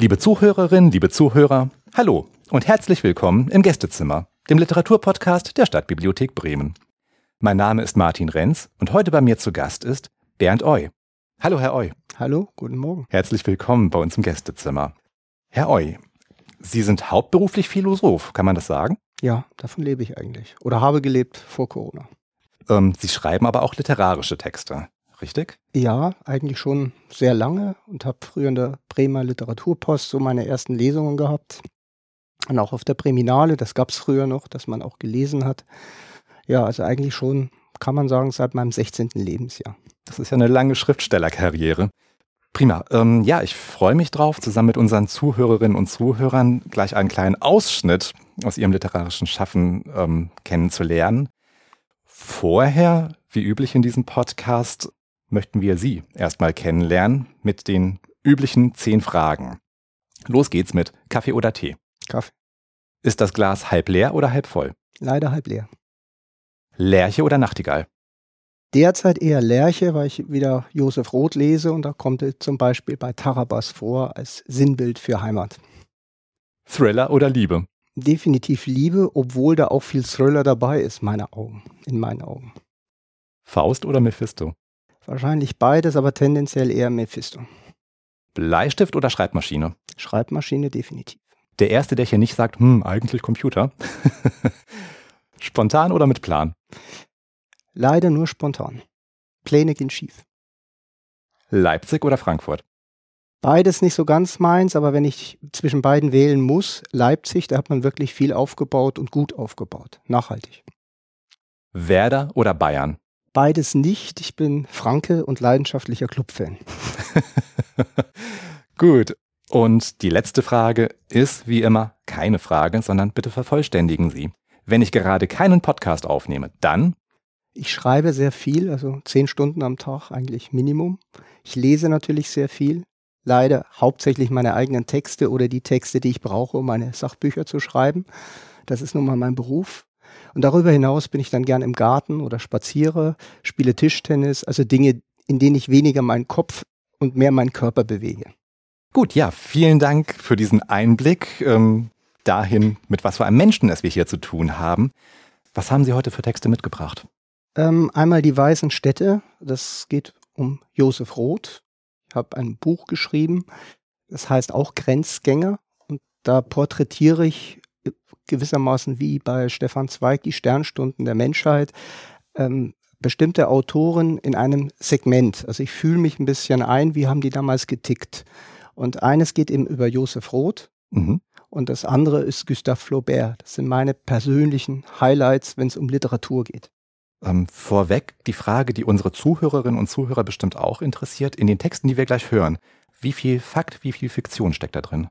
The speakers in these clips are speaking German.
Liebe Zuhörerinnen, liebe Zuhörer, hallo und herzlich willkommen im Gästezimmer, dem Literaturpodcast der Stadtbibliothek Bremen. Mein Name ist Martin Renz und heute bei mir zu Gast ist Bernd Oy. Hallo, Herr Oy. Hallo, guten Morgen. Herzlich willkommen bei uns im Gästezimmer. Herr Oy, Sie sind hauptberuflich Philosoph, kann man das sagen? Ja, davon lebe ich eigentlich. Oder habe gelebt vor Corona. Ähm, Sie schreiben aber auch literarische Texte richtig? Ja, eigentlich schon sehr lange und habe früher in der Bremer Literaturpost so meine ersten Lesungen gehabt. Und auch auf der Breminale, das gab es früher noch, dass man auch gelesen hat. Ja, also eigentlich schon, kann man sagen, seit meinem 16. Lebensjahr. Das ist ja eine lange Schriftstellerkarriere. Prima. Ähm, ja, ich freue mich drauf, zusammen mit unseren Zuhörerinnen und Zuhörern gleich einen kleinen Ausschnitt aus Ihrem literarischen Schaffen ähm, kennenzulernen. Vorher, wie üblich in diesem Podcast, möchten wir Sie erstmal kennenlernen mit den üblichen zehn Fragen. Los geht's mit Kaffee oder Tee. Kaffee. Ist das Glas halb leer oder halb voll? Leider halb leer. Lerche oder Nachtigall? Derzeit eher Lerche, weil ich wieder Josef Roth lese und da kommt er zum Beispiel bei Tarabas vor als Sinnbild für Heimat. Thriller oder Liebe? Definitiv Liebe, obwohl da auch viel Thriller dabei ist, meine Augen, in meinen Augen. Faust oder Mephisto? Wahrscheinlich beides, aber tendenziell eher Mephisto. Bleistift oder Schreibmaschine? Schreibmaschine definitiv. Der erste, der hier nicht sagt, hm, eigentlich Computer. spontan oder mit Plan? Leider nur spontan. Pläne gehen schief. Leipzig oder Frankfurt? Beides nicht so ganz meins, aber wenn ich zwischen beiden wählen muss, Leipzig, da hat man wirklich viel aufgebaut und gut aufgebaut. Nachhaltig. Werder oder Bayern? Beides nicht. Ich bin Franke und leidenschaftlicher Clubfan. Gut. Und die letzte Frage ist wie immer keine Frage, sondern bitte vervollständigen Sie. Wenn ich gerade keinen Podcast aufnehme, dann? Ich schreibe sehr viel, also zehn Stunden am Tag eigentlich Minimum. Ich lese natürlich sehr viel. Leider hauptsächlich meine eigenen Texte oder die Texte, die ich brauche, um meine Sachbücher zu schreiben. Das ist nun mal mein Beruf. Und darüber hinaus bin ich dann gern im Garten oder spaziere, spiele Tischtennis, also Dinge, in denen ich weniger meinen Kopf und mehr meinen Körper bewege. Gut, ja, vielen Dank für diesen Einblick ähm, dahin, mit was für einem Menschen es wir hier zu tun haben. Was haben Sie heute für Texte mitgebracht? Ähm, einmal die weißen Städte, das geht um Josef Roth. Ich habe ein Buch geschrieben, das heißt auch Grenzgänger. Und da porträtiere ich gewissermaßen wie bei Stefan Zweig die Sternstunden der Menschheit ähm, bestimmte Autoren in einem Segment. Also ich fühle mich ein bisschen ein, wie haben die damals getickt. Und eines geht eben über Josef Roth mhm. und das andere ist Gustave Flaubert. Das sind meine persönlichen Highlights, wenn es um Literatur geht. Ähm, vorweg die Frage, die unsere Zuhörerinnen und Zuhörer bestimmt auch interessiert, in den Texten, die wir gleich hören. Wie viel Fakt, wie viel Fiktion steckt da drin?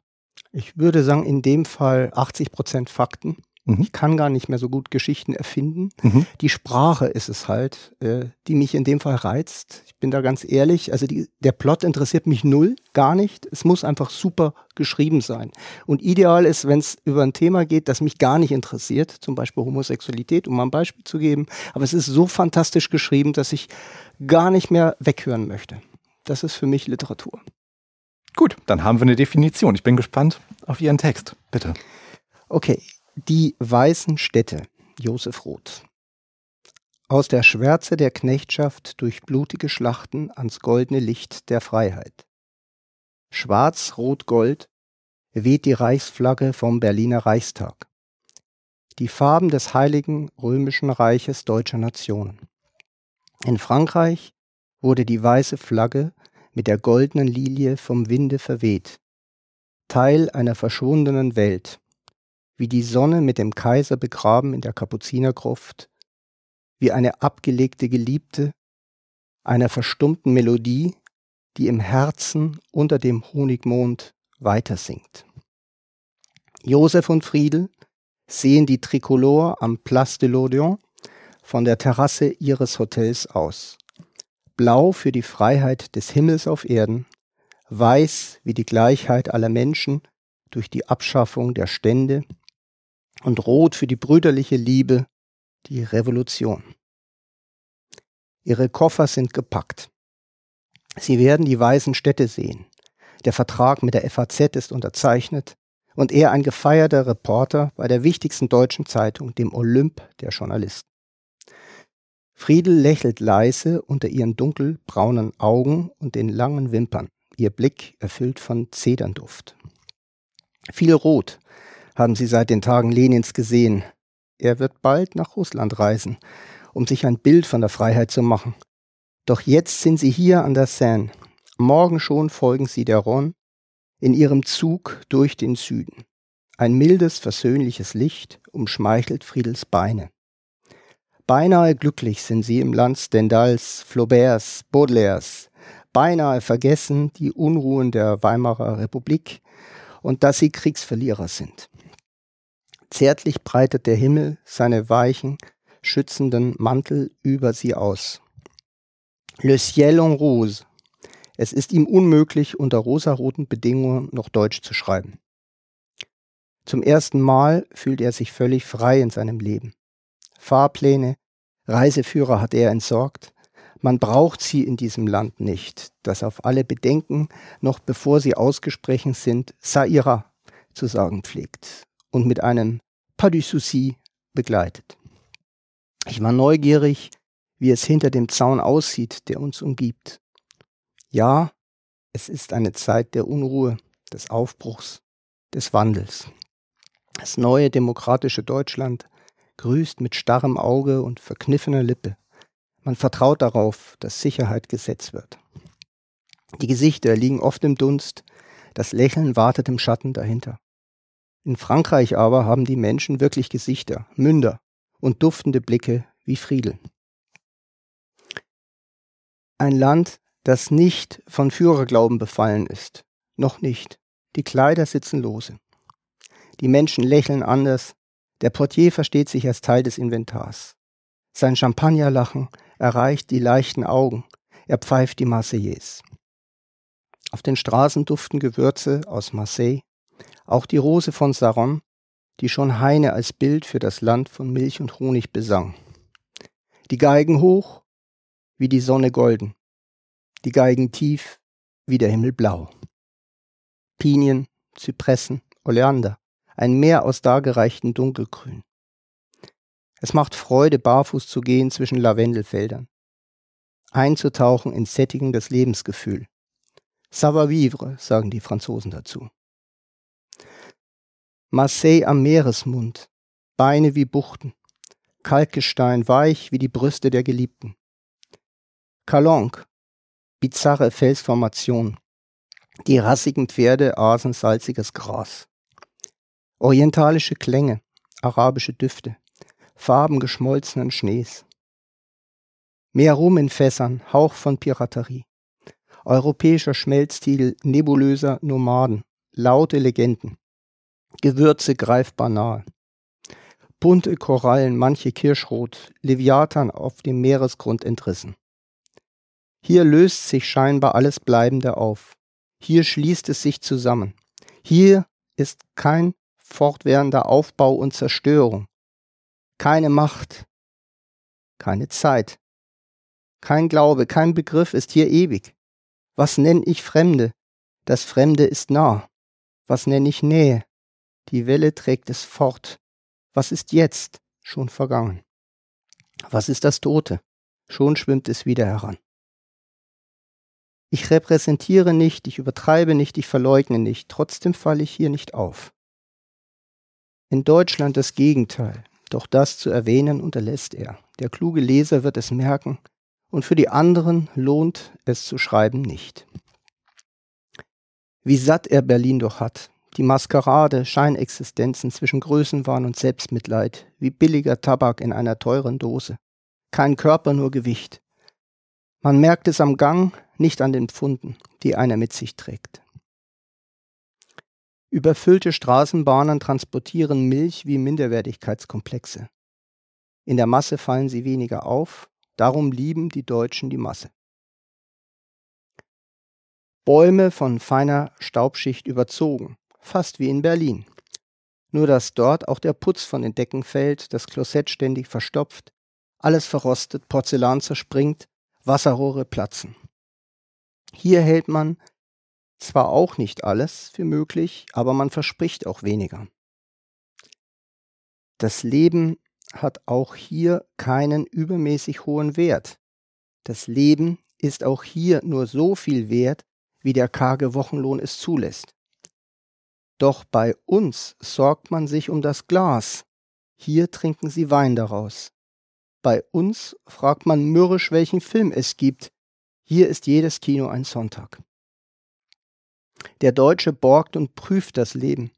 Ich würde sagen, in dem Fall 80 Prozent Fakten. Mhm. Ich kann gar nicht mehr so gut Geschichten erfinden. Mhm. Die Sprache ist es halt, äh, die mich in dem Fall reizt. Ich bin da ganz ehrlich. Also die, der Plot interessiert mich null, gar nicht. Es muss einfach super geschrieben sein. Und ideal ist, wenn es über ein Thema geht, das mich gar nicht interessiert, zum Beispiel Homosexualität, um mal ein Beispiel zu geben. Aber es ist so fantastisch geschrieben, dass ich gar nicht mehr weghören möchte. Das ist für mich Literatur. Gut, dann haben wir eine Definition. Ich bin gespannt auf Ihren Text. Bitte. Okay, die weißen Städte, Josef Roth. Aus der Schwärze der Knechtschaft durch blutige Schlachten ans goldene Licht der Freiheit. Schwarz, Rot, Gold weht die Reichsflagge vom Berliner Reichstag. Die Farben des heiligen römischen Reiches deutscher Nationen. In Frankreich wurde die weiße Flagge mit der goldenen Lilie vom Winde verweht, Teil einer verschwundenen Welt, wie die Sonne mit dem Kaiser begraben in der Kapuzinergruft, wie eine abgelegte Geliebte, einer verstummten Melodie, die im Herzen unter dem Honigmond weitersingt. Josef und Friedel sehen die Tricolore am Place de l'Odeon von der Terrasse ihres Hotels aus. Blau für die Freiheit des Himmels auf Erden, weiß wie die Gleichheit aller Menschen durch die Abschaffung der Stände und rot für die brüderliche Liebe, die Revolution. Ihre Koffer sind gepackt. Sie werden die weißen Städte sehen. Der Vertrag mit der FAZ ist unterzeichnet und er ein gefeierter Reporter bei der wichtigsten deutschen Zeitung, dem Olymp der Journalisten. Friedel lächelt leise unter ihren dunkelbraunen Augen und den langen Wimpern, ihr Blick erfüllt von Zedernduft. Viel Rot haben sie seit den Tagen Lenins gesehen. Er wird bald nach Russland reisen, um sich ein Bild von der Freiheit zu machen. Doch jetzt sind sie hier an der Seine. Morgen schon folgen sie der Rhone in ihrem Zug durch den Süden. Ein mildes, versöhnliches Licht umschmeichelt Friedels Beine. Beinahe glücklich sind sie im Land Stendhals, Flauberts, Baudelaires, beinahe vergessen die Unruhen der Weimarer Republik und dass sie Kriegsverlierer sind. Zärtlich breitet der Himmel seine weichen, schützenden Mantel über sie aus. Le ciel en rose. Es ist ihm unmöglich, unter rosaroten Bedingungen noch Deutsch zu schreiben. Zum ersten Mal fühlt er sich völlig frei in seinem Leben. Fahrpläne, Reiseführer hat er entsorgt. Man braucht sie in diesem Land nicht, das auf alle Bedenken, noch bevor sie ausgesprochen sind, Saira zu sagen pflegt und mit einem Pas du souci begleitet. Ich war neugierig, wie es hinter dem Zaun aussieht, der uns umgibt. Ja, es ist eine Zeit der Unruhe, des Aufbruchs, des Wandels. Das neue demokratische Deutschland grüßt mit starrem Auge und verkniffener Lippe. Man vertraut darauf, dass Sicherheit gesetzt wird. Die Gesichter liegen oft im Dunst, das Lächeln wartet im Schatten dahinter. In Frankreich aber haben die Menschen wirklich Gesichter, Münder und duftende Blicke wie Friedel. Ein Land, das nicht von Führerglauben befallen ist. Noch nicht. Die Kleider sitzen lose. Die Menschen lächeln anders, der Portier versteht sich als Teil des Inventars. Sein Champagnerlachen erreicht die leichten Augen. Er pfeift die Marseillaise. Auf den Straßen duften Gewürze aus Marseille, auch die Rose von Saron, die schon Heine als Bild für das Land von Milch und Honig besang. Die Geigen hoch, wie die Sonne golden, die Geigen tief, wie der Himmel blau. Pinien, Zypressen, Oleander, ein Meer aus dargereichten Dunkelgrün. Es macht Freude, barfuß zu gehen zwischen Lavendelfeldern, einzutauchen in sättigendes Lebensgefühl. Savoir vivre, sagen die Franzosen dazu. Marseille am Meeresmund, Beine wie Buchten, Kalkgestein weich wie die Brüste der Geliebten. Calonque, bizarre Felsformation, die rassigen Pferde aßen salziges Gras. Orientalische Klänge, arabische Düfte, Farben geschmolzenen Schnees. Mehr Rum in Fässern, Hauch von Piraterie. Europäischer Schmelztiegel nebulöser Nomaden, laute Legenden. Gewürze greifbar nahe. Bunte Korallen, manche kirschrot, Leviathan auf dem Meeresgrund entrissen. Hier löst sich scheinbar alles Bleibende auf. Hier schließt es sich zusammen. Hier ist kein fortwährender Aufbau und Zerstörung. Keine Macht, keine Zeit, kein Glaube, kein Begriff ist hier ewig. Was nenne ich Fremde? Das Fremde ist nah. Was nenne ich Nähe? Die Welle trägt es fort. Was ist jetzt? Schon vergangen. Was ist das Tote? Schon schwimmt es wieder heran. Ich repräsentiere nicht, ich übertreibe nicht, ich verleugne nicht, trotzdem falle ich hier nicht auf. In Deutschland das Gegenteil, doch das zu erwähnen unterlässt er. Der kluge Leser wird es merken, und für die anderen lohnt es zu schreiben nicht. Wie satt er Berlin doch hat, die Maskerade, Scheinexistenzen zwischen Größenwahn und Selbstmitleid, wie billiger Tabak in einer teuren Dose. Kein Körper, nur Gewicht. Man merkt es am Gang, nicht an den Pfunden, die einer mit sich trägt. Überfüllte Straßenbahnen transportieren Milch wie Minderwertigkeitskomplexe. In der Masse fallen sie weniger auf, darum lieben die Deutschen die Masse. Bäume von feiner Staubschicht überzogen, fast wie in Berlin. Nur dass dort auch der Putz von den Decken fällt, das Klosett ständig verstopft, alles verrostet, Porzellan zerspringt, Wasserrohre platzen. Hier hält man zwar auch nicht alles für möglich, aber man verspricht auch weniger. Das Leben hat auch hier keinen übermäßig hohen Wert. Das Leben ist auch hier nur so viel wert, wie der karge Wochenlohn es zulässt. Doch bei uns sorgt man sich um das Glas, hier trinken sie Wein daraus. Bei uns fragt man mürrisch, welchen Film es gibt, hier ist jedes Kino ein Sonntag. Der Deutsche borgt und prüft das Leben,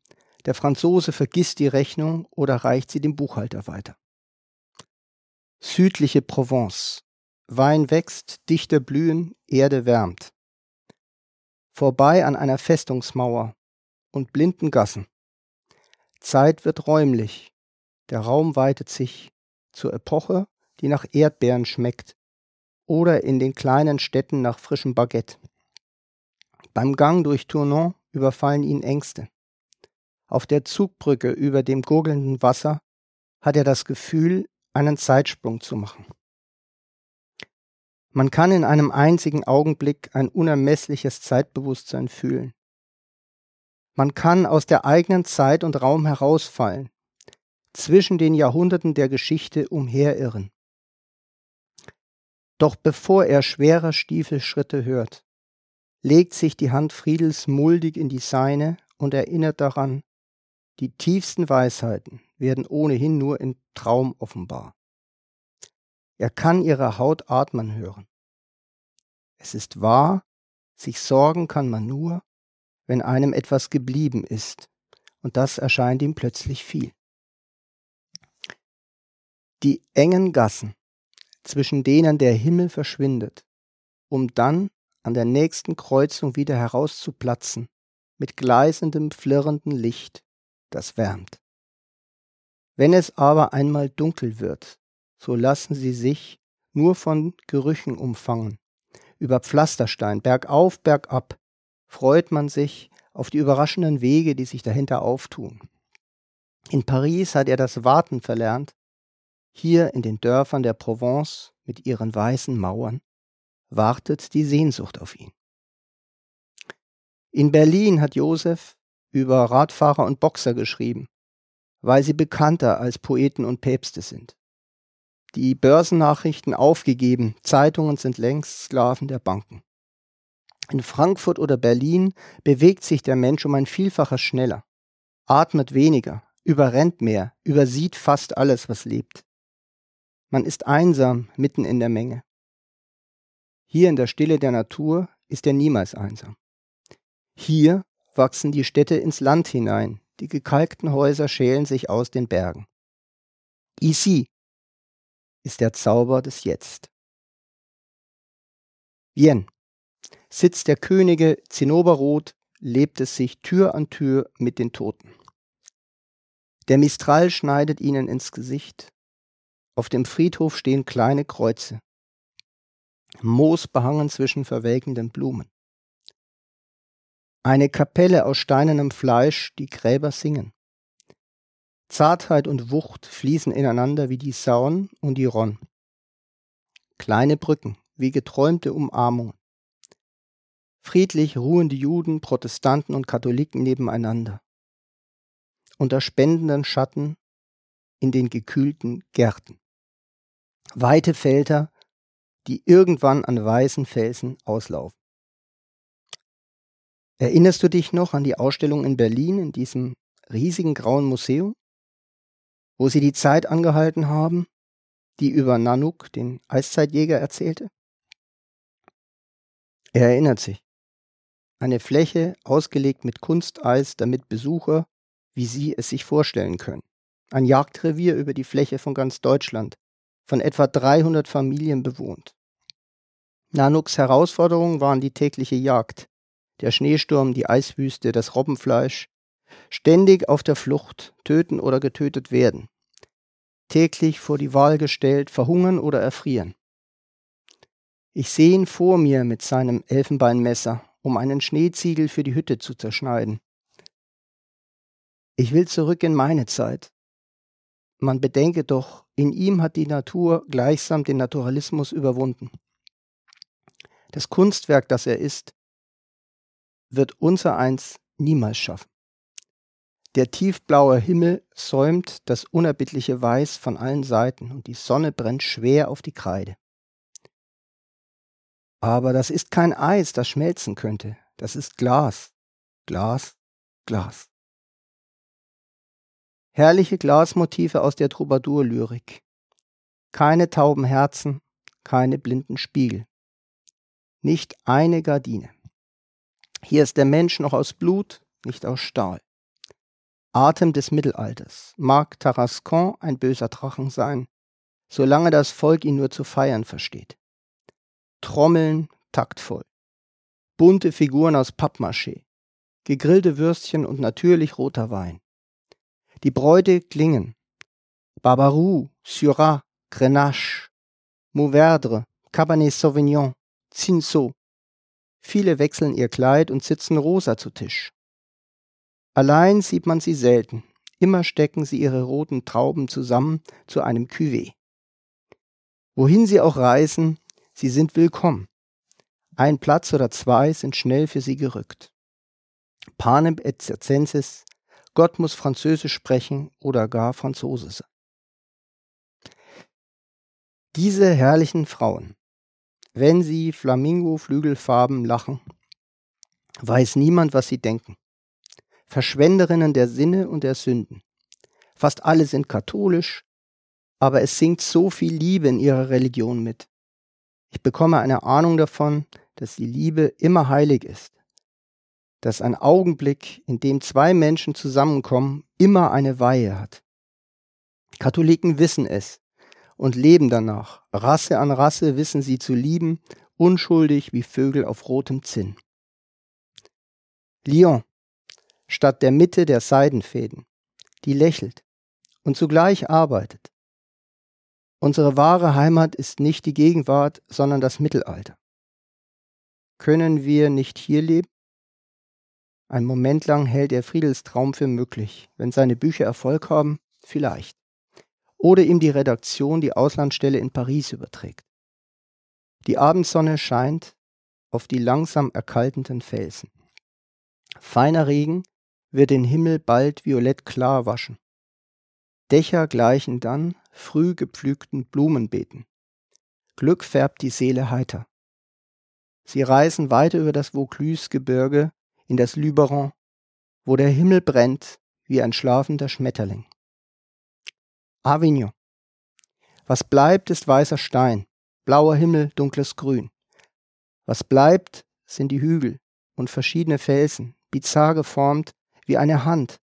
der Franzose vergisst die Rechnung oder reicht sie dem Buchhalter weiter. Südliche Provence. Wein wächst, Dichter blühen, Erde wärmt. Vorbei an einer Festungsmauer und blinden Gassen. Zeit wird räumlich, der Raum weitet sich zur Epoche, die nach Erdbeeren schmeckt oder in den kleinen Städten nach frischem Baguette. Beim Gang durch Tournon überfallen ihn Ängste. Auf der Zugbrücke über dem gurgelnden Wasser hat er das Gefühl, einen Zeitsprung zu machen. Man kann in einem einzigen Augenblick ein unermessliches Zeitbewusstsein fühlen. Man kann aus der eigenen Zeit und Raum herausfallen, zwischen den Jahrhunderten der Geschichte umherirren. Doch bevor er schwerer Stiefelschritte hört, legt sich die Hand Friedels muldig in die seine und erinnert daran, die tiefsten Weisheiten werden ohnehin nur im Traum offenbar. Er kann ihre Haut atmen hören. Es ist wahr, sich sorgen kann man nur, wenn einem etwas geblieben ist, und das erscheint ihm plötzlich viel. Die engen Gassen, zwischen denen der Himmel verschwindet, um dann an der nächsten Kreuzung wieder herauszuplatzen, mit gleißendem, flirrendem Licht, das wärmt. Wenn es aber einmal dunkel wird, so lassen sie sich nur von Gerüchen umfangen. Über Pflasterstein, bergauf, bergab, freut man sich auf die überraschenden Wege, die sich dahinter auftun. In Paris hat er das Warten verlernt, hier in den Dörfern der Provence mit ihren weißen Mauern wartet die Sehnsucht auf ihn. In Berlin hat Josef über Radfahrer und Boxer geschrieben, weil sie bekannter als Poeten und Päpste sind. Die Börsennachrichten aufgegeben, Zeitungen sind längst Sklaven der Banken. In Frankfurt oder Berlin bewegt sich der Mensch um ein Vielfaches schneller, atmet weniger, überrennt mehr, übersieht fast alles, was lebt. Man ist einsam mitten in der Menge. Hier in der Stille der Natur ist er niemals einsam. Hier wachsen die Städte ins Land hinein, die gekalkten Häuser schälen sich aus den Bergen. Ici ist der Zauber des Jetzt. Vienne. Sitz der Könige Zinnoberrot lebt es sich Tür an Tür mit den Toten. Der Mistral schneidet ihnen ins Gesicht. Auf dem Friedhof stehen kleine Kreuze. Moos behangen zwischen verwelkenden Blumen. Eine Kapelle aus steinernem Fleisch, die Gräber singen. Zartheit und Wucht fließen ineinander wie die Saun und die Ron. Kleine Brücken, wie geträumte Umarmungen. Friedlich ruhen die Juden, Protestanten und Katholiken nebeneinander. Unter spendenden Schatten in den gekühlten Gärten. Weite Felder, die irgendwann an weißen Felsen auslaufen. Erinnerst du dich noch an die Ausstellung in Berlin in diesem riesigen grauen Museum, wo sie die Zeit angehalten haben, die über Nanuk, den Eiszeitjäger, erzählte? Er erinnert sich. Eine Fläche ausgelegt mit Kunsteis, damit Besucher, wie sie es sich vorstellen können. Ein Jagdrevier über die Fläche von ganz Deutschland, von etwa 300 Familien bewohnt. Nanuks Herausforderungen waren die tägliche Jagd, der Schneesturm, die Eiswüste, das Robbenfleisch, ständig auf der Flucht, töten oder getötet werden, täglich vor die Wahl gestellt, verhungern oder erfrieren. Ich sehe ihn vor mir mit seinem Elfenbeinmesser um einen Schneeziegel für die Hütte zu zerschneiden. Ich will zurück in meine Zeit. Man bedenke doch, in ihm hat die Natur gleichsam den Naturalismus überwunden. Das Kunstwerk, das er ist, wird unser eins niemals schaffen. Der tiefblaue Himmel säumt das unerbittliche Weiß von allen Seiten und die Sonne brennt schwer auf die Kreide. Aber das ist kein Eis, das schmelzen könnte. Das ist Glas, Glas, Glas. Herrliche Glasmotive aus der Troubadour-Lyrik. Keine tauben Herzen, keine blinden Spiegel. Nicht eine Gardine. Hier ist der Mensch noch aus Blut, nicht aus Stahl. Atem des Mittelalters. Mag Tarascon ein böser Drachen sein, solange das Volk ihn nur zu feiern versteht. Trommeln taktvoll. Bunte Figuren aus Pappmaché. Gegrillte Würstchen und natürlich roter Wein. Die Bräute klingen. Barbarou, Syrah, Grenache, Mourvèdre, Cabernet Sauvignon, Cinsault. Viele wechseln ihr Kleid und sitzen rosa zu Tisch. Allein sieht man sie selten. Immer stecken sie ihre roten Trauben zusammen zu einem Cuvée. Wohin sie auch reisen, sie sind willkommen. Ein Platz oder zwei sind schnell für sie gerückt. Panem et circenses, Gott muss Französisch sprechen oder gar Franzose sein. Diese herrlichen Frauen, wenn sie Flamingo-Flügelfarben lachen, weiß niemand, was sie denken. Verschwenderinnen der Sinne und der Sünden. Fast alle sind katholisch, aber es singt so viel Liebe in ihrer Religion mit. Ich bekomme eine Ahnung davon, dass die Liebe immer heilig ist dass ein Augenblick, in dem zwei Menschen zusammenkommen, immer eine Weihe hat. Katholiken wissen es und leben danach. Rasse an Rasse wissen sie zu lieben, unschuldig wie Vögel auf rotem Zinn. Lyon, statt der Mitte der Seidenfäden, die lächelt und zugleich arbeitet. Unsere wahre Heimat ist nicht die Gegenwart, sondern das Mittelalter. Können wir nicht hier leben? Ein Moment lang hält er Friedels Traum für möglich. Wenn seine Bücher Erfolg haben, vielleicht. Oder ihm die Redaktion die Auslandsstelle in Paris überträgt. Die Abendsonne scheint auf die langsam erkaltenden Felsen. Feiner Regen wird den Himmel bald violett klar waschen. Dächer gleichen dann früh gepflügten Blumenbeeten. Glück färbt die Seele heiter. Sie reisen weiter über das Vaucluse-Gebirge in das Luberon, wo der Himmel brennt wie ein schlafender Schmetterling. Avignon. Was bleibt, ist weißer Stein, blauer Himmel, dunkles Grün. Was bleibt, sind die Hügel und verschiedene Felsen, bizarr geformt wie eine Hand,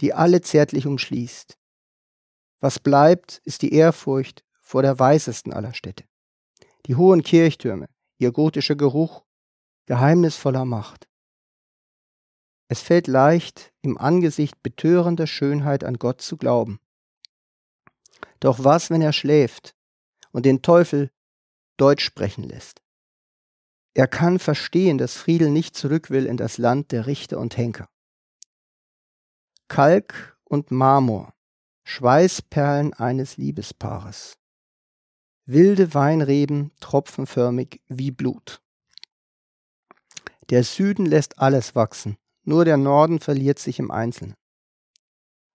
die alle zärtlich umschließt. Was bleibt, ist die Ehrfurcht vor der weißesten aller Städte. Die hohen Kirchtürme, ihr gotischer Geruch, geheimnisvoller Macht. Es fällt leicht, im Angesicht betörender Schönheit an Gott zu glauben. Doch was, wenn er schläft und den Teufel Deutsch sprechen lässt? Er kann verstehen, dass Friedel nicht zurück will in das Land der Richter und Henker. Kalk und Marmor, Schweißperlen eines Liebespaares. Wilde Weinreben tropfenförmig wie Blut. Der Süden lässt alles wachsen, nur der Norden verliert sich im Einzelnen.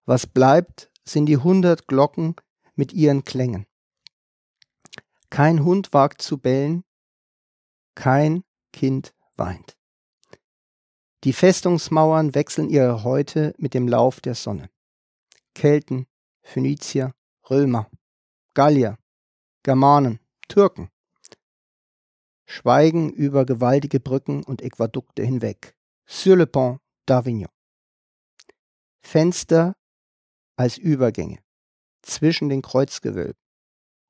Was bleibt, sind die hundert Glocken mit ihren Klängen. Kein Hund wagt zu bellen, kein Kind weint. Die Festungsmauern wechseln ihre Häute mit dem Lauf der Sonne. Kelten, Phönizier, Römer, Gallier, Germanen, Türken schweigen über gewaltige Brücken und Äquadukte hinweg sur le pont d'Avignon. Fenster als Übergänge zwischen den Kreuzgewölben.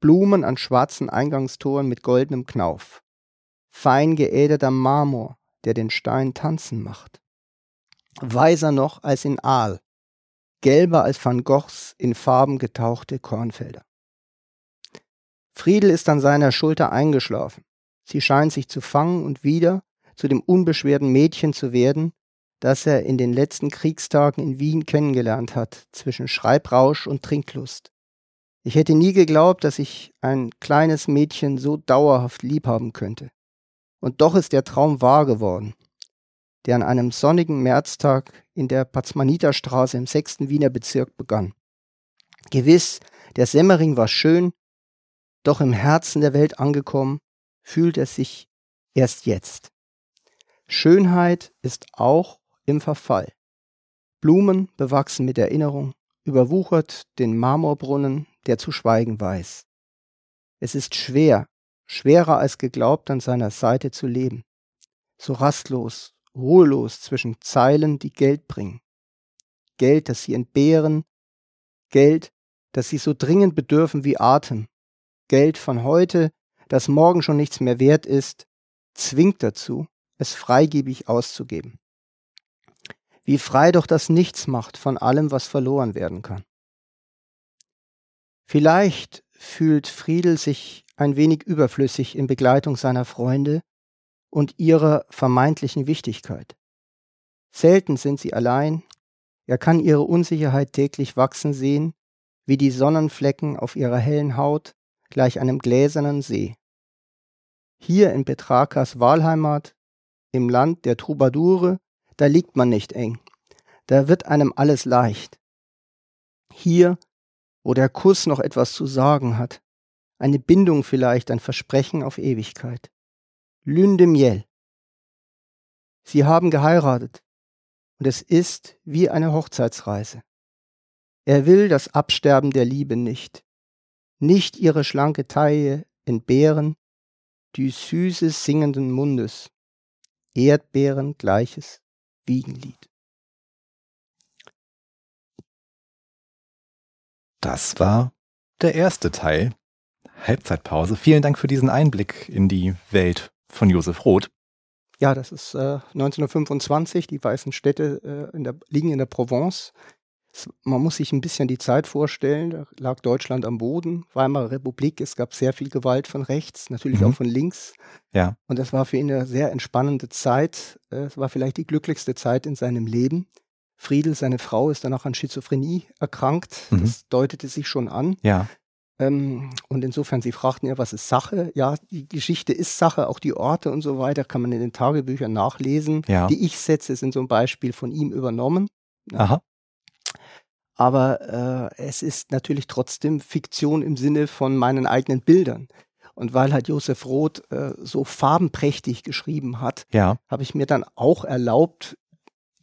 Blumen an schwarzen Eingangstoren mit goldenem Knauf. Fein geäderter Marmor, der den Stein tanzen macht. Weiser noch als in Aal, gelber als Van Goghs in Farben getauchte Kornfelder. Friedel ist an seiner Schulter eingeschlafen. Sie scheint sich zu fangen und wieder zu dem unbeschwerten Mädchen zu werden, das er in den letzten Kriegstagen in Wien kennengelernt hat, zwischen Schreibrausch und Trinklust. Ich hätte nie geglaubt, dass ich ein kleines Mädchen so dauerhaft liebhaben könnte. Und doch ist der Traum wahr geworden, der an einem sonnigen Märztag in der Patzmaniterstraße im sechsten Wiener Bezirk begann. Gewiss, der Semmering war schön, doch im Herzen der Welt angekommen, fühlt er sich erst jetzt. Schönheit ist auch im Verfall. Blumen bewachsen mit Erinnerung, überwuchert den Marmorbrunnen, der zu schweigen weiß. Es ist schwer, schwerer als geglaubt, an seiner Seite zu leben. So rastlos, ruhelos zwischen Zeilen, die Geld bringen. Geld, das sie entbehren, Geld, das sie so dringend bedürfen wie Atem. Geld von heute, das morgen schon nichts mehr wert ist, zwingt dazu, es freigebig auszugeben. Wie frei doch das Nichts macht von allem, was verloren werden kann. Vielleicht fühlt Friedel sich ein wenig überflüssig in Begleitung seiner Freunde und ihrer vermeintlichen Wichtigkeit. Selten sind sie allein, er kann ihre Unsicherheit täglich wachsen sehen, wie die Sonnenflecken auf ihrer hellen Haut gleich einem gläsernen See. Hier in Petrakas Wahlheimat, im Land der Troubadoure, da liegt man nicht eng, da wird einem alles leicht. Hier, wo der Kuss noch etwas zu sagen hat, eine Bindung vielleicht, ein Versprechen auf Ewigkeit. Lune de Miel. Sie haben geheiratet und es ist wie eine Hochzeitsreise. Er will das Absterben der Liebe nicht, nicht ihre schlanke Taille entbehren, die Süße singenden Mundes, Erdbeeren gleiches Wiegenlied. Das war der erste Teil Halbzeitpause. Vielen Dank für diesen Einblick in die Welt von Josef Roth. Ja, das ist äh, 1925. Die weißen Städte äh, in der, liegen in der Provence. Man muss sich ein bisschen die Zeit vorstellen. Da lag Deutschland am Boden, Weimarer Republik. Es gab sehr viel Gewalt von rechts, natürlich mhm. auch von links. Ja. Und das war für ihn eine sehr entspannende Zeit. Äh, es war vielleicht die glücklichste Zeit in seinem Leben. Friedel, seine Frau, ist danach an Schizophrenie erkrankt. Mhm. Das deutete sich schon an. Ja. Ähm, und insofern, Sie fragten ja, was ist Sache? Ja, die Geschichte ist Sache, auch die Orte und so weiter kann man in den Tagebüchern nachlesen. Ja. Die Ich-Sätze sind so ein Beispiel von ihm übernommen. Aha. Aber äh, es ist natürlich trotzdem Fiktion im Sinne von meinen eigenen Bildern. Und weil halt Josef Roth äh, so farbenprächtig geschrieben hat, ja. habe ich mir dann auch erlaubt,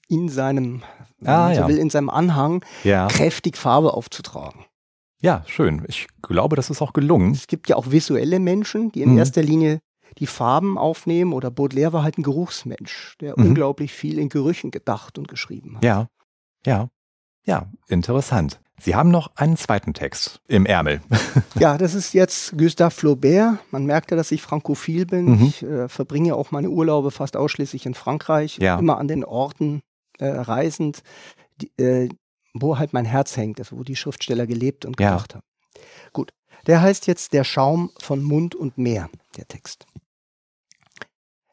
in seinem, ah, so ja. will, in seinem Anhang ja. kräftig Farbe aufzutragen. Ja, schön. Ich glaube, das ist auch gelungen. Es gibt ja auch visuelle Menschen, die in mhm. erster Linie die Farben aufnehmen. Oder Baudelaire war halt ein Geruchsmensch, der mhm. unglaublich viel in Gerüchen gedacht und geschrieben hat. Ja, ja, ja, interessant. Sie haben noch einen zweiten Text im Ärmel. ja, das ist jetzt Gustave Flaubert. Man merkt ja, dass ich frankophil bin. Mhm. Ich äh, verbringe auch meine Urlaube fast ausschließlich in Frankreich, ja. immer an den Orten äh, reisend. Die, äh, wo halt mein Herz hängt, also wo die Schriftsteller gelebt und gemacht ja. haben. Gut, der heißt jetzt Der Schaum von Mund und Meer, der Text.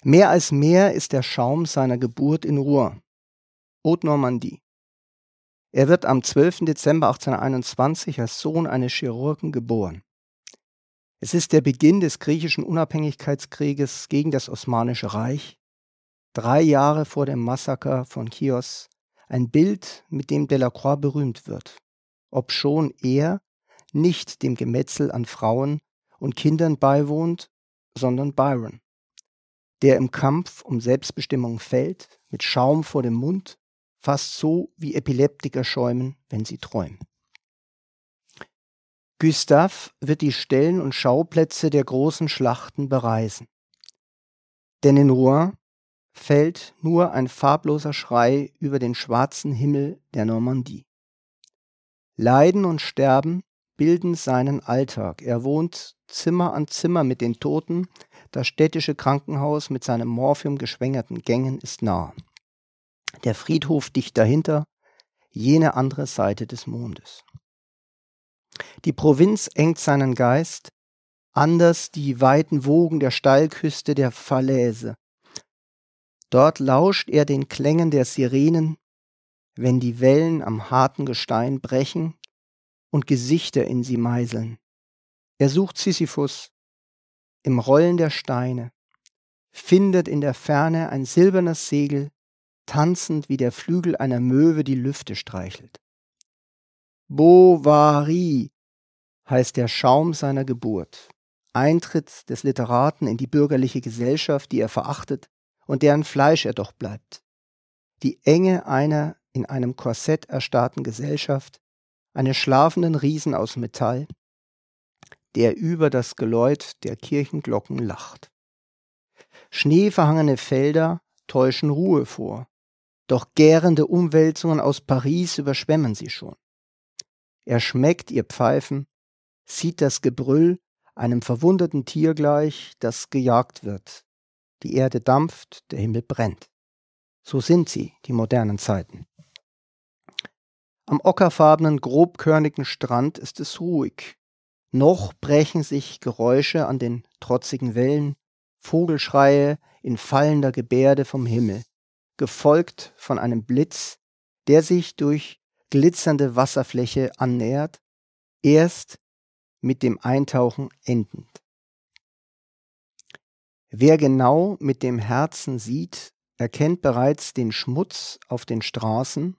Mehr als Meer ist der Schaum seiner Geburt in Rouen, Haute Normandie. Er wird am 12. Dezember 1821 als Sohn eines Chirurgen geboren. Es ist der Beginn des griechischen Unabhängigkeitskrieges gegen das Osmanische Reich, drei Jahre vor dem Massaker von Chios ein Bild, mit dem Delacroix berühmt wird, obschon er nicht dem Gemetzel an Frauen und Kindern beiwohnt, sondern Byron, der im Kampf um Selbstbestimmung fällt, mit Schaum vor dem Mund, fast so wie Epileptiker schäumen, wenn sie träumen. Gustave wird die Stellen und Schauplätze der großen Schlachten bereisen. Denn in Rouen fällt nur ein farbloser Schrei über den schwarzen Himmel der Normandie. Leiden und Sterben bilden seinen Alltag. Er wohnt Zimmer an Zimmer mit den Toten. Das städtische Krankenhaus mit seinen morphiumgeschwängerten Gängen ist nah. Der Friedhof dicht dahinter, jene andere Seite des Mondes. Die Provinz engt seinen Geist, anders die weiten Wogen der Steilküste der Falaise, Dort lauscht er den Klängen der Sirenen, wenn die Wellen am harten Gestein brechen und Gesichter in sie meißeln. Er sucht Sisyphus im Rollen der Steine, findet in der Ferne ein silbernes Segel, tanzend wie der Flügel einer Möwe die Lüfte streichelt. Bovary heißt der Schaum seiner Geburt, Eintritt des Literaten in die bürgerliche Gesellschaft, die er verachtet und deren Fleisch er doch bleibt. Die Enge einer in einem Korsett erstarrten Gesellschaft, eines schlafenden Riesen aus Metall, der über das Geläut der Kirchenglocken lacht. Schneeverhangene Felder täuschen Ruhe vor, doch gärende Umwälzungen aus Paris überschwemmen sie schon. Er schmeckt ihr Pfeifen, sieht das Gebrüll einem verwundeten Tier gleich, das gejagt wird. Die Erde dampft, der Himmel brennt. So sind sie, die modernen Zeiten. Am ockerfarbenen, grobkörnigen Strand ist es ruhig. Noch brechen sich Geräusche an den trotzigen Wellen, Vogelschreie in fallender Gebärde vom Himmel, gefolgt von einem Blitz, der sich durch glitzernde Wasserfläche annähert, erst mit dem Eintauchen endend. Wer genau mit dem Herzen sieht, erkennt bereits den Schmutz auf den Straßen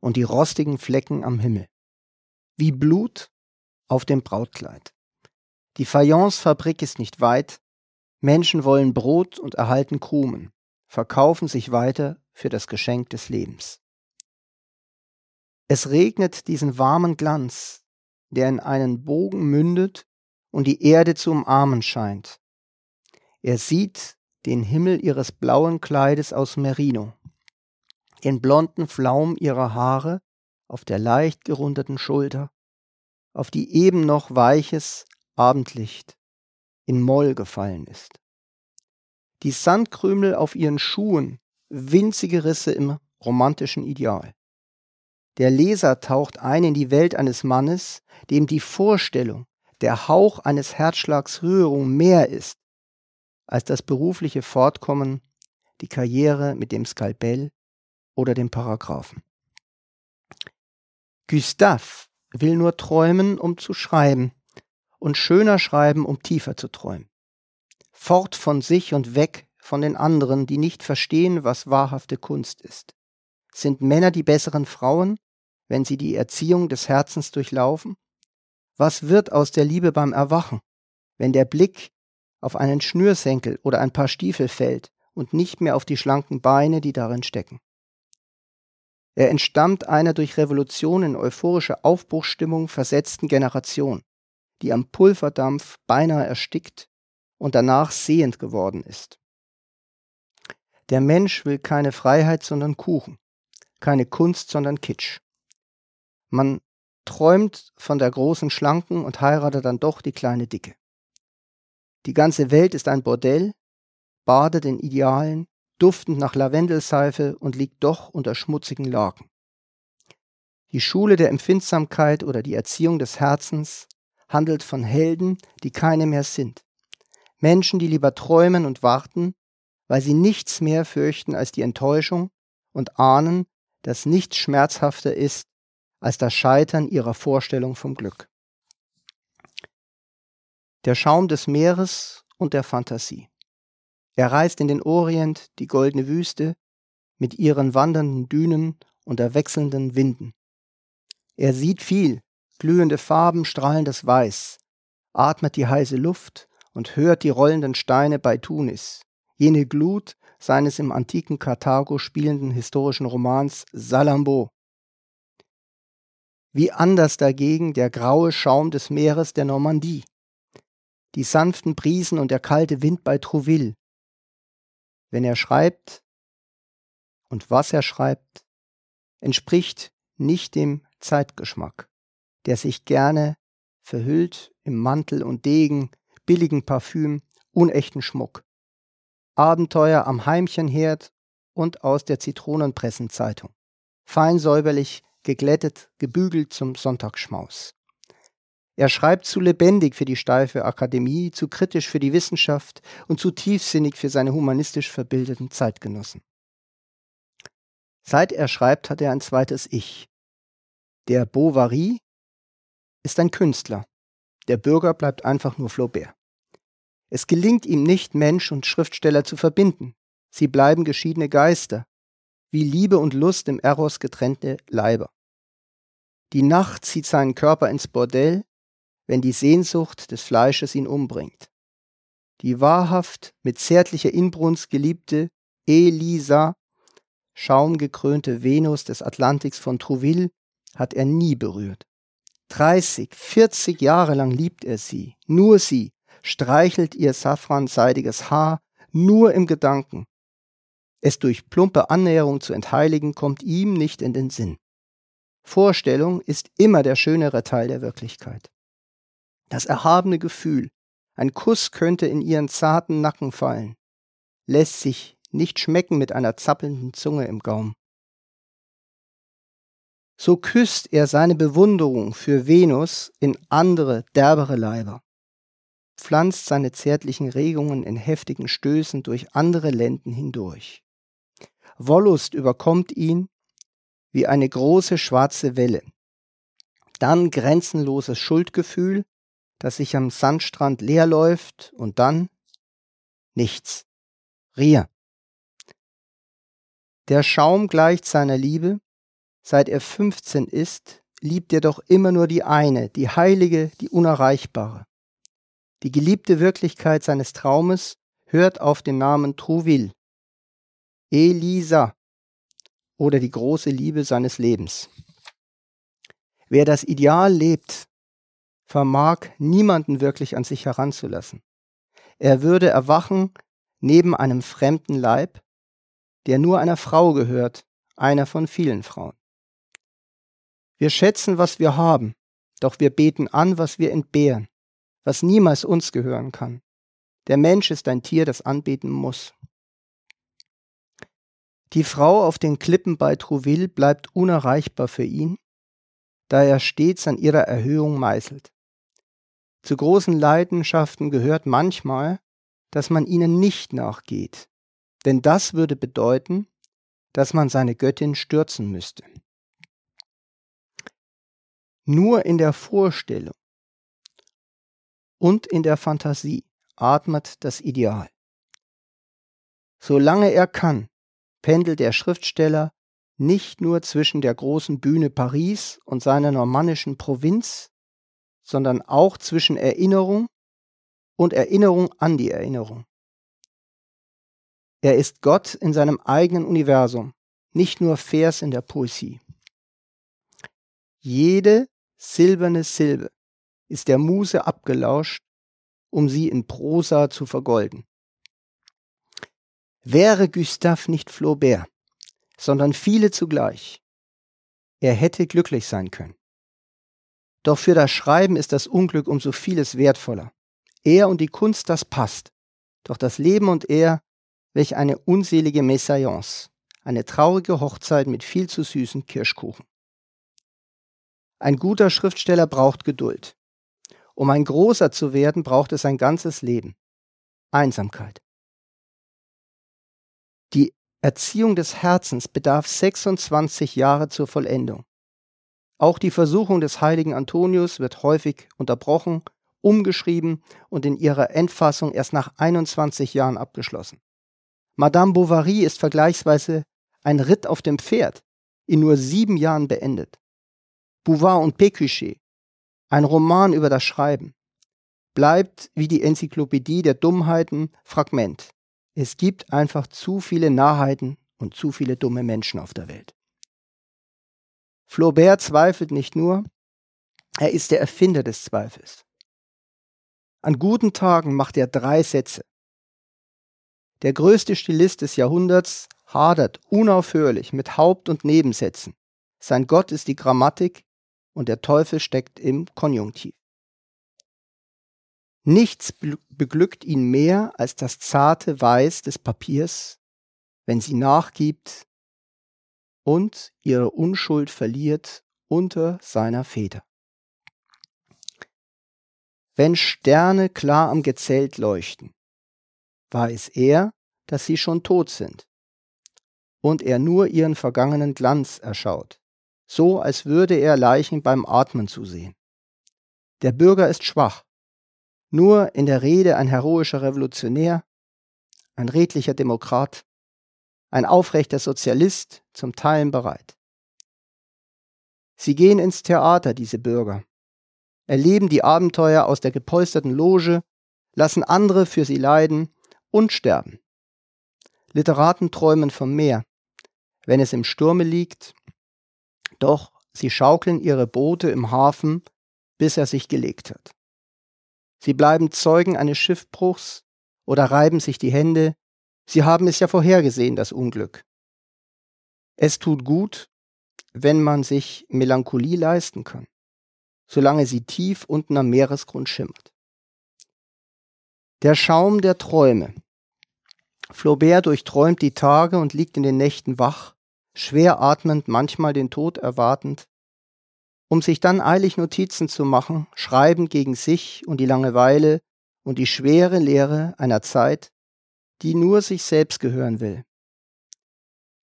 und die rostigen Flecken am Himmel. Wie Blut auf dem Brautkleid. Die Fayencefabrik ist nicht weit, Menschen wollen Brot und erhalten Krumen, verkaufen sich weiter für das Geschenk des Lebens. Es regnet diesen warmen Glanz, der in einen Bogen mündet und die Erde zu umarmen scheint. Er sieht den Himmel ihres blauen Kleides aus Merino, den blonden Flaum ihrer Haare auf der leicht gerundeten Schulter, auf die eben noch weiches Abendlicht in Moll gefallen ist. Die Sandkrümel auf ihren Schuhen, winzige Risse im romantischen Ideal. Der Leser taucht ein in die Welt eines Mannes, dem die Vorstellung, der Hauch eines Herzschlags Rührung mehr ist als das berufliche Fortkommen, die Karriere mit dem Skalpell oder dem Paragraphen. Gustave will nur träumen, um zu schreiben, und schöner schreiben, um tiefer zu träumen. Fort von sich und weg von den anderen, die nicht verstehen, was wahrhafte Kunst ist. Sind Männer die besseren Frauen, wenn sie die Erziehung des Herzens durchlaufen? Was wird aus der Liebe beim Erwachen, wenn der Blick auf einen Schnürsenkel oder ein paar Stiefel fällt und nicht mehr auf die schlanken Beine, die darin stecken? Er entstammt einer durch Revolution in euphorische Aufbruchsstimmung versetzten Generation, die am Pulverdampf beinahe erstickt und danach sehend geworden ist. Der Mensch will keine Freiheit, sondern Kuchen, keine Kunst, sondern Kitsch. Man träumt von der großen Schlanken und heiratet dann doch die kleine Dicke. Die ganze Welt ist ein Bordell, badet in Idealen, duftend nach Lavendelseife und liegt doch unter schmutzigen Laken. Die Schule der Empfindsamkeit oder die Erziehung des Herzens handelt von Helden, die keine mehr sind. Menschen, die lieber träumen und warten, weil sie nichts mehr fürchten als die Enttäuschung und ahnen, dass nichts schmerzhafter ist als das Scheitern ihrer Vorstellung vom Glück. Der Schaum des Meeres und der Fantasie. Er reist in den Orient, die goldene Wüste, mit ihren wandernden Dünen unter wechselnden Winden. Er sieht viel, glühende Farben, strahlendes Weiß, atmet die heiße Luft und hört die rollenden Steine bei Tunis, jene Glut seines im antiken Karthago spielenden historischen Romans Salambo. Wie anders dagegen der graue Schaum des Meeres der Normandie, die sanften Brisen und der kalte Wind bei Trouville, wenn er schreibt und was er schreibt, entspricht nicht dem Zeitgeschmack, der sich gerne verhüllt im Mantel und Degen, billigen Parfüm, unechten Schmuck. Abenteuer am Heimchenherd und aus der Zitronenpressenzeitung. Fein säuberlich, geglättet, gebügelt zum Sonntagsschmaus. Er schreibt zu lebendig für die steife Akademie, zu kritisch für die Wissenschaft und zu tiefsinnig für seine humanistisch verbildeten Zeitgenossen. Seit er schreibt, hat er ein zweites Ich. Der Bovary ist ein Künstler. Der Bürger bleibt einfach nur Flaubert. Es gelingt ihm nicht, Mensch und Schriftsteller zu verbinden. Sie bleiben geschiedene Geister, wie Liebe und Lust im Eros getrennte Leiber. Die Nacht zieht seinen Körper ins Bordell, wenn die Sehnsucht des Fleisches ihn umbringt. Die wahrhaft mit zärtlicher Inbrunst geliebte Elisa, schaumgekrönte Venus des Atlantiks von Trouville, hat er nie berührt. 30, 40 Jahre lang liebt er sie, nur sie, streichelt ihr safranseidiges Haar, nur im Gedanken. Es durch plumpe Annäherung zu entheiligen, kommt ihm nicht in den Sinn. Vorstellung ist immer der schönere Teil der Wirklichkeit. Das erhabene Gefühl, ein Kuss könnte in ihren zarten Nacken fallen, lässt sich nicht schmecken mit einer zappelnden Zunge im Gaum. So küsst er seine Bewunderung für Venus in andere, derbere Leiber, pflanzt seine zärtlichen Regungen in heftigen Stößen durch andere Lenden hindurch. Wollust überkommt ihn wie eine große schwarze Welle. Dann grenzenloses Schuldgefühl, das sich am Sandstrand leer läuft und dann nichts. Rier. Der Schaum gleicht seiner Liebe. Seit er 15 ist, liebt er doch immer nur die eine, die heilige, die unerreichbare. Die geliebte Wirklichkeit seines Traumes hört auf den Namen Trouville. Elisa oder die große Liebe seines Lebens. Wer das Ideal lebt, vermag niemanden wirklich an sich heranzulassen. Er würde erwachen neben einem fremden Leib, der nur einer Frau gehört, einer von vielen Frauen. Wir schätzen, was wir haben, doch wir beten an, was wir entbehren, was niemals uns gehören kann. Der Mensch ist ein Tier, das anbeten muss. Die Frau auf den Klippen bei Trouville bleibt unerreichbar für ihn, da er stets an ihrer Erhöhung meißelt. Zu großen Leidenschaften gehört manchmal, dass man ihnen nicht nachgeht, denn das würde bedeuten, dass man seine Göttin stürzen müsste. Nur in der Vorstellung und in der Fantasie atmet das Ideal. Solange er kann, pendelt der Schriftsteller nicht nur zwischen der großen Bühne Paris und seiner normannischen Provinz, sondern auch zwischen Erinnerung und Erinnerung an die Erinnerung. Er ist Gott in seinem eigenen Universum, nicht nur Vers in der Poesie. Jede silberne Silbe ist der Muse abgelauscht, um sie in Prosa zu vergolden. Wäre Gustave nicht Flaubert, sondern viele zugleich, er hätte glücklich sein können. Doch für das Schreiben ist das Unglück um so vieles wertvoller. Er und die Kunst, das passt. Doch das Leben und er, welch eine unselige Messalliance, eine traurige Hochzeit mit viel zu süßen Kirschkuchen. Ein guter Schriftsteller braucht Geduld. Um ein großer zu werden, braucht es ein ganzes Leben. Einsamkeit. Die Erziehung des Herzens bedarf 26 Jahre zur Vollendung. Auch die Versuchung des heiligen Antonius wird häufig unterbrochen, umgeschrieben und in ihrer Endfassung erst nach 21 Jahren abgeschlossen. Madame Bovary ist vergleichsweise ein Ritt auf dem Pferd, in nur sieben Jahren beendet. Bouvard und Pécuchet, ein Roman über das Schreiben, bleibt wie die Enzyklopädie der Dummheiten Fragment. Es gibt einfach zu viele Narrheiten und zu viele dumme Menschen auf der Welt. Flaubert zweifelt nicht nur, er ist der Erfinder des Zweifels. An guten Tagen macht er drei Sätze. Der größte Stilist des Jahrhunderts hadert unaufhörlich mit Haupt- und Nebensätzen. Sein Gott ist die Grammatik und der Teufel steckt im Konjunktiv. Nichts beglückt ihn mehr als das zarte Weiß des Papiers, wenn sie nachgibt und ihre Unschuld verliert unter seiner Feder. wenn Sterne klar am Gezelt leuchten, weiß er, dass sie schon tot sind und er nur ihren vergangenen Glanz erschaut, so als würde er Leichen beim Atmen zusehen. Der Bürger ist schwach, nur in der Rede ein heroischer Revolutionär, ein redlicher Demokrat, ein aufrechter Sozialist, zum Teilen bereit. Sie gehen ins Theater, diese Bürger, erleben die Abenteuer aus der gepolsterten Loge, lassen andere für sie leiden und sterben. Literaten träumen vom Meer, wenn es im Sturme liegt, doch sie schaukeln ihre Boote im Hafen, bis er sich gelegt hat. Sie bleiben Zeugen eines Schiffbruchs oder reiben sich die Hände, sie haben es ja vorhergesehen, das Unglück. Es tut gut, wenn man sich Melancholie leisten kann, solange sie tief unten am Meeresgrund schimmert. Der Schaum der Träume. Flaubert durchträumt die Tage und liegt in den Nächten wach, schwer atmend, manchmal den Tod erwartend, um sich dann eilig Notizen zu machen, schreiben gegen sich und die Langeweile und die schwere Leere einer Zeit, die nur sich selbst gehören will.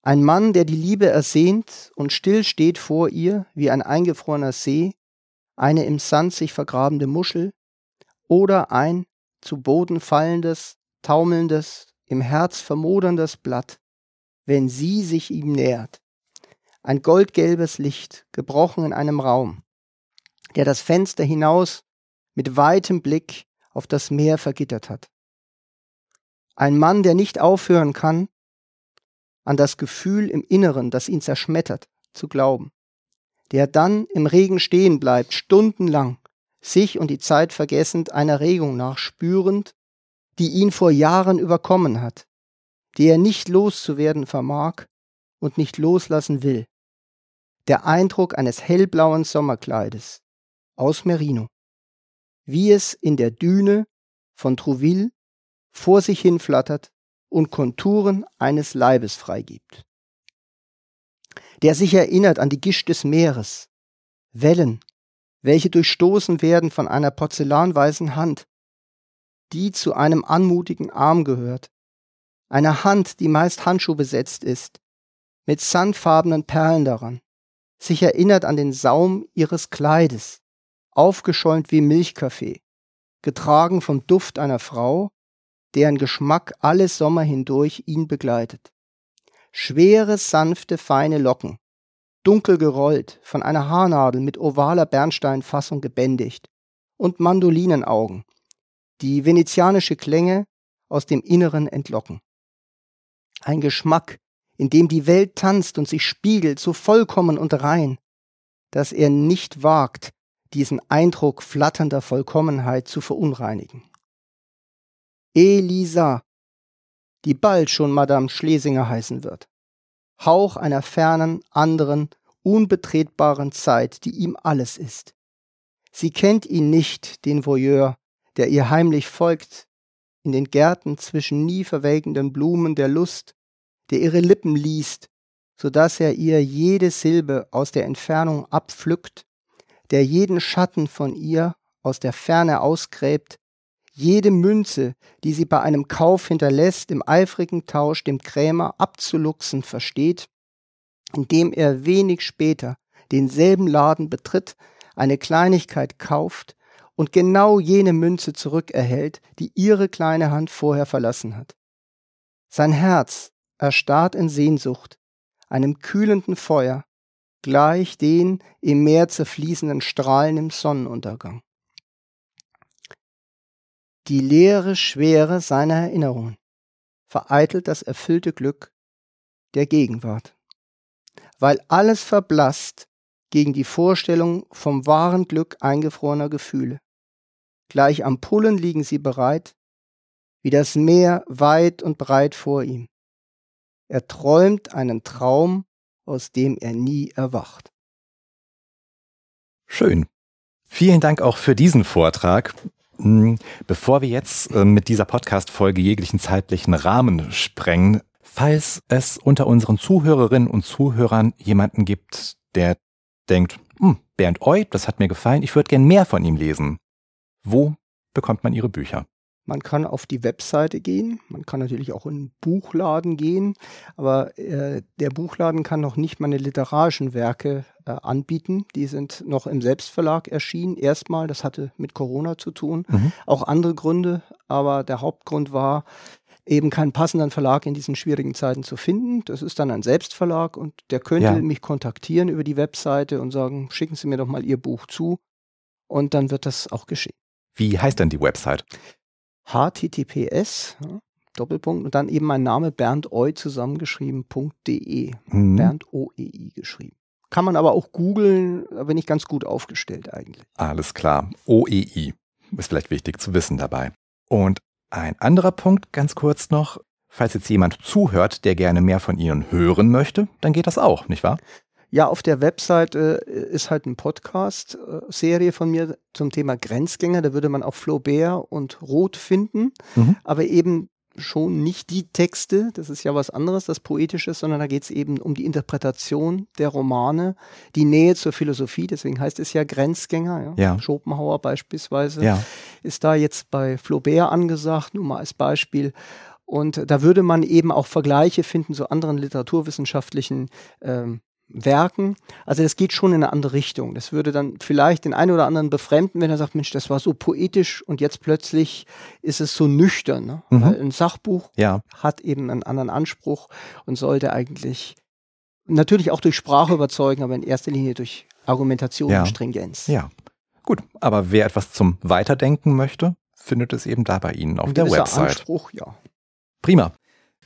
Ein Mann, der die Liebe ersehnt und still steht vor ihr wie ein eingefrorener See, eine im Sand sich vergrabende Muschel oder ein zu Boden fallendes, taumelndes, im Herz vermoderndes Blatt, wenn sie sich ihm nähert. Ein goldgelbes Licht, gebrochen in einem Raum, der das Fenster hinaus mit weitem Blick auf das Meer vergittert hat. Ein Mann, der nicht aufhören kann, an das Gefühl im Inneren, das ihn zerschmettert, zu glauben, der dann im Regen stehen bleibt, stundenlang, sich und die Zeit vergessend einer Regung nachspürend, die ihn vor Jahren überkommen hat, die er nicht loszuwerden vermag und nicht loslassen will. Der Eindruck eines hellblauen Sommerkleides aus Merino, wie es in der Düne von Trouville vor sich hin flattert und Konturen eines Leibes freigibt. Der sich erinnert an die Gischt des Meeres, Wellen, welche durchstoßen werden von einer porzellanweißen Hand, die zu einem anmutigen Arm gehört, einer Hand, die meist Handschuh besetzt ist, mit sandfarbenen Perlen daran, sich erinnert an den Saum ihres Kleides, aufgeschäumt wie Milchkaffee, getragen vom Duft einer Frau, deren Geschmack alle Sommer hindurch ihn begleitet. Schwere, sanfte, feine Locken, dunkel gerollt, von einer Haarnadel mit ovaler Bernsteinfassung gebändigt, und Mandolinenaugen, die venezianische Klänge aus dem Inneren entlocken. Ein Geschmack, in dem die Welt tanzt und sich spiegelt, so vollkommen und rein, dass er nicht wagt, diesen Eindruck flatternder Vollkommenheit zu verunreinigen. Elisa, die bald schon Madame Schlesinger heißen wird. Hauch einer fernen, anderen, unbetretbaren Zeit, die ihm alles ist. Sie kennt ihn nicht, den Voyeur, der ihr heimlich folgt, in den Gärten zwischen nie verwelkenden Blumen der Lust, der ihre Lippen liest, so dass er ihr jede Silbe aus der Entfernung abpflückt, der jeden Schatten von ihr aus der Ferne ausgräbt, jede Münze, die sie bei einem Kauf hinterlässt, im eifrigen Tausch dem Krämer abzuluxen versteht, indem er wenig später denselben Laden betritt, eine Kleinigkeit kauft und genau jene Münze zurückerhält, die ihre kleine Hand vorher verlassen hat. Sein Herz erstarrt in Sehnsucht, einem kühlenden Feuer, gleich den im Meer zerfließenden Strahlen im Sonnenuntergang die leere Schwere seiner Erinnerungen vereitelt das erfüllte Glück der Gegenwart. Weil alles verblasst gegen die Vorstellung vom wahren Glück eingefrorener Gefühle. Gleich am Pullen liegen sie bereit, wie das Meer weit und breit vor ihm. Er träumt einen Traum, aus dem er nie erwacht. Schön. Vielen Dank auch für diesen Vortrag. Hm, bevor wir jetzt äh, mit dieser Podcast-Folge jeglichen zeitlichen Rahmen sprengen, falls es unter unseren Zuhörerinnen und Zuhörern jemanden gibt, der denkt, hm, Bernd Oy, das hat mir gefallen, ich würde gern mehr von ihm lesen. Wo bekommt man Ihre Bücher? Man kann auf die Webseite gehen, man kann natürlich auch in einen Buchladen gehen, aber äh, der Buchladen kann noch nicht meine literarischen Werke äh, anbieten. Die sind noch im Selbstverlag erschienen. Erstmal, das hatte mit Corona zu tun, mhm. auch andere Gründe, aber der Hauptgrund war, eben keinen passenden Verlag in diesen schwierigen Zeiten zu finden. Das ist dann ein Selbstverlag und der könnte ja. mich kontaktieren über die Webseite und sagen, schicken Sie mir doch mal Ihr Buch zu und dann wird das auch geschehen. Wie heißt denn die Website? Https Doppelpunkt und dann eben mein Name Bernd Oi zusammengeschrieben.de. Mhm. Bernd OEI geschrieben. Kann man aber auch googeln, da bin ich ganz gut aufgestellt eigentlich. Alles klar. OEI. Ist vielleicht wichtig zu wissen dabei. Und ein anderer Punkt, ganz kurz noch. Falls jetzt jemand zuhört, der gerne mehr von Ihnen hören möchte, dann geht das auch, nicht wahr? Ja, auf der Webseite äh, ist halt ein Podcast-Serie von mir zum Thema Grenzgänger. Da würde man auch Flaubert und Roth finden, mhm. aber eben schon nicht die Texte, das ist ja was anderes, das Poetische, sondern da geht es eben um die Interpretation der Romane, die Nähe zur Philosophie, deswegen heißt es ja Grenzgänger. Ja. ja. Schopenhauer beispielsweise ja. ist da jetzt bei Flaubert angesagt, nur mal als Beispiel. Und da würde man eben auch Vergleiche finden zu anderen literaturwissenschaftlichen ähm, Werken. Also das geht schon in eine andere Richtung. Das würde dann vielleicht den einen oder anderen befremden, wenn er sagt, Mensch, das war so poetisch und jetzt plötzlich ist es so nüchtern. Ne? Mhm. Weil ein Sachbuch ja. hat eben einen anderen Anspruch und sollte eigentlich natürlich auch durch Sprache überzeugen, aber in erster Linie durch Argumentation ja. und Stringenz. Ja, gut. Aber wer etwas zum Weiterdenken möchte, findet es eben da bei Ihnen auf ein der Website. Anspruch, ja. Prima.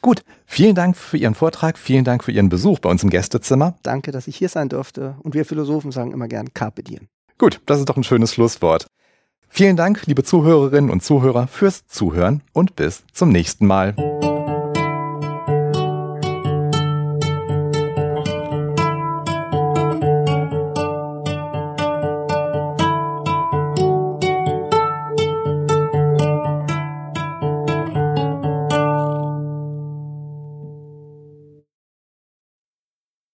Gut, vielen Dank für Ihren Vortrag, vielen Dank für Ihren Besuch bei uns im Gästezimmer. Danke, dass ich hier sein durfte. Und wir Philosophen sagen immer gern Carpe diem. Gut, das ist doch ein schönes Schlusswort. Vielen Dank, liebe Zuhörerinnen und Zuhörer, fürs Zuhören und bis zum nächsten Mal.